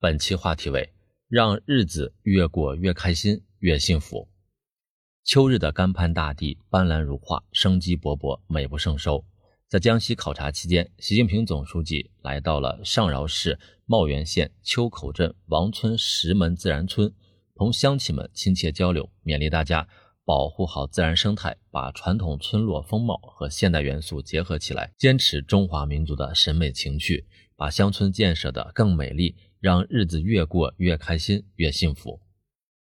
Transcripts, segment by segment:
本期话题为：让日子越过越开心，越幸福。秋日的甘潘大地，斑斓如画，生机勃勃，美不胜收。在江西考察期间，习近平总书记来到了上饶市茂源县秋口镇王村石门自然村，同乡亲们亲切交流，勉励大家。保护好自然生态，把传统村落风貌和现代元素结合起来，坚持中华民族的审美情趣，把乡村建设的更美丽，让日子越过越开心、越幸福。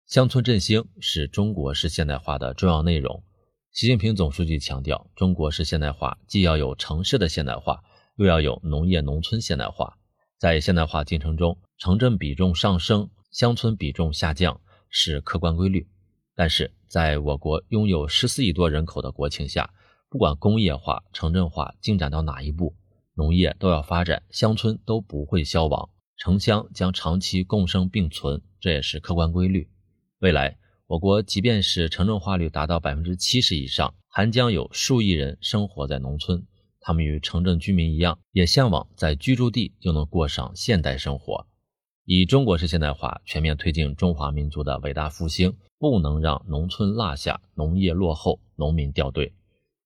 乡村振兴是中国式现代化的重要内容。习近平总书记强调，中国式现代化既要有城市的现代化，又要有农业农村现代化。在现代化进程中，城镇比重上升，乡村比重下降是客观规律。但是，在我国拥有十四亿多人口的国情下，不管工业化、城镇化进展到哪一步，农业都要发展，乡村都不会消亡，城乡将长期共生并存，这也是客观规律。未来，我国即便是城镇化率达到百分之七十以上，还将有数亿人生活在农村，他们与城镇居民一样，也向往在居住地就能过上现代生活。以中国式现代化全面推进中华民族的伟大复兴，不能让农村落下，农业落后，农民掉队。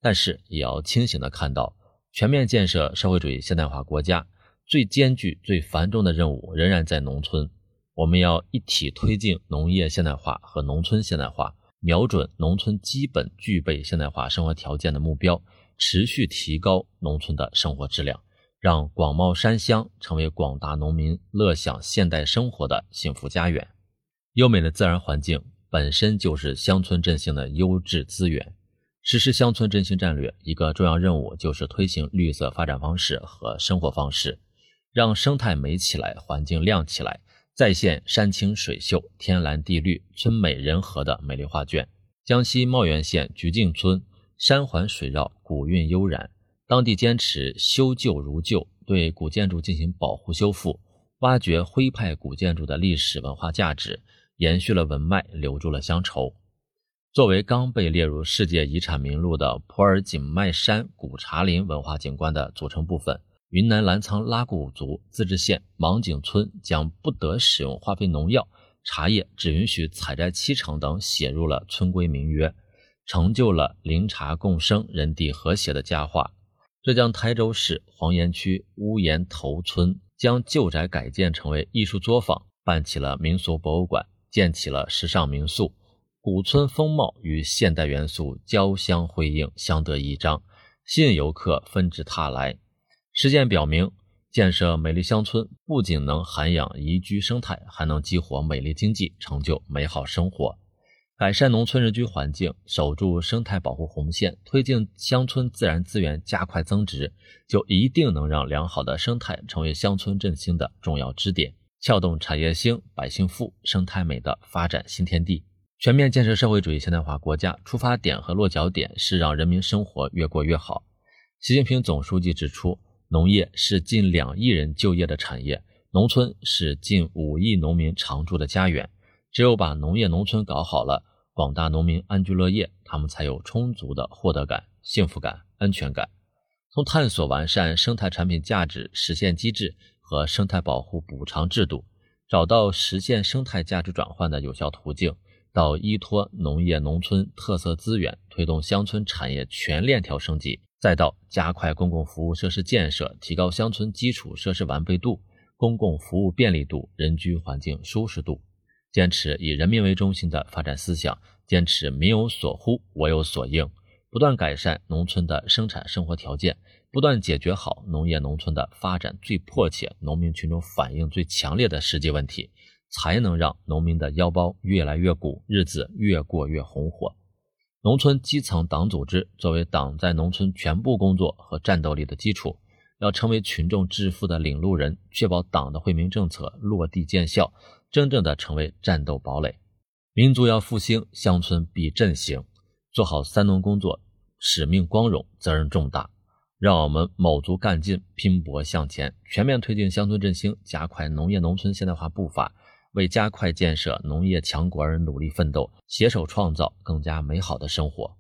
但是，也要清醒地看到，全面建设社会主义现代化国家最艰巨、最繁重的任务仍然在农村。我们要一体推进农业现代化和农村现代化，瞄准农村基本具备现代化生活条件的目标，持续提高农村的生活质量。让广袤山乡成为广大农民乐享现代生活的幸福家园。优美的自然环境本身就是乡村振兴的优质资源。实施乡村振兴战略，一个重要任务就是推行绿色发展方式和生活方式，让生态美起来，环境亮起来，再现山清水秀、天蓝地绿、村美人和的美丽画卷。江西茂源县菊径村山环水绕，古韵悠然。当地坚持修旧如旧，对古建筑进行保护修复，挖掘徽派古建筑的历史文化价值，延续了文脉，留住了乡愁。作为刚被列入世界遗产名录的普洱景迈山古茶林文化景观的组成部分，云南澜沧拉祜族自治县芒景村将不得使用化肥农药，茶叶只允许采摘七成等写入了村规民约，成就了林茶共生、人地和谐的佳话。浙江台州市黄岩区乌岩头村将旧宅改建成为艺术作坊，办起了民俗博物馆，建起了时尚民宿，古村风貌与现代元素交相辉映，相得益彰，吸引游客纷至沓来。实践表明，建设美丽乡村不仅能涵养宜居生态，还能激活美丽经济，成就美好生活。改善农村人居环境，守住生态保护红线，推进乡村自然资源加快增值，就一定能让良好的生态成为乡村振兴的重要支点，撬动产业兴、百姓富、生态美的发展新天地。全面建设社会主义现代化国家出发点和落脚点是让人民生活越过越好。习近平总书记指出，农业是近两亿人就业的产业，农村是近五亿农民常住的家园。只有把农业农村搞好了，广大农民安居乐业，他们才有充足的获得感、幸福感、安全感。从探索完善生态产品价值实现机制和生态保护补偿制度，找到实现生态价值转换的有效途径，到依托农业农村特色资源推动乡村产业全链条升级，再到加快公共服务设施建设，提高乡村基础设施完备度、公共服务便利度、人居环境舒适度。坚持以人民为中心的发展思想，坚持民有所呼，我有所应，不断改善农村的生产生活条件，不断解决好农业农村的发展最迫切、农民群众反映最强烈的实际问题，才能让农民的腰包越来越鼓，日子越过越红火。农村基层党组织作为党在农村全部工作和战斗力的基础，要成为群众致富的领路人，确保党的惠民政策落地见效。真正的成为战斗堡垒，民族要复兴，乡村必振兴。做好三农工作，使命光荣，责任重大。让我们卯足干劲，拼搏向前，全面推进乡村振兴，加快农业农村现代化步伐，为加快建设农业强国而努力奋斗，携手创造更加美好的生活。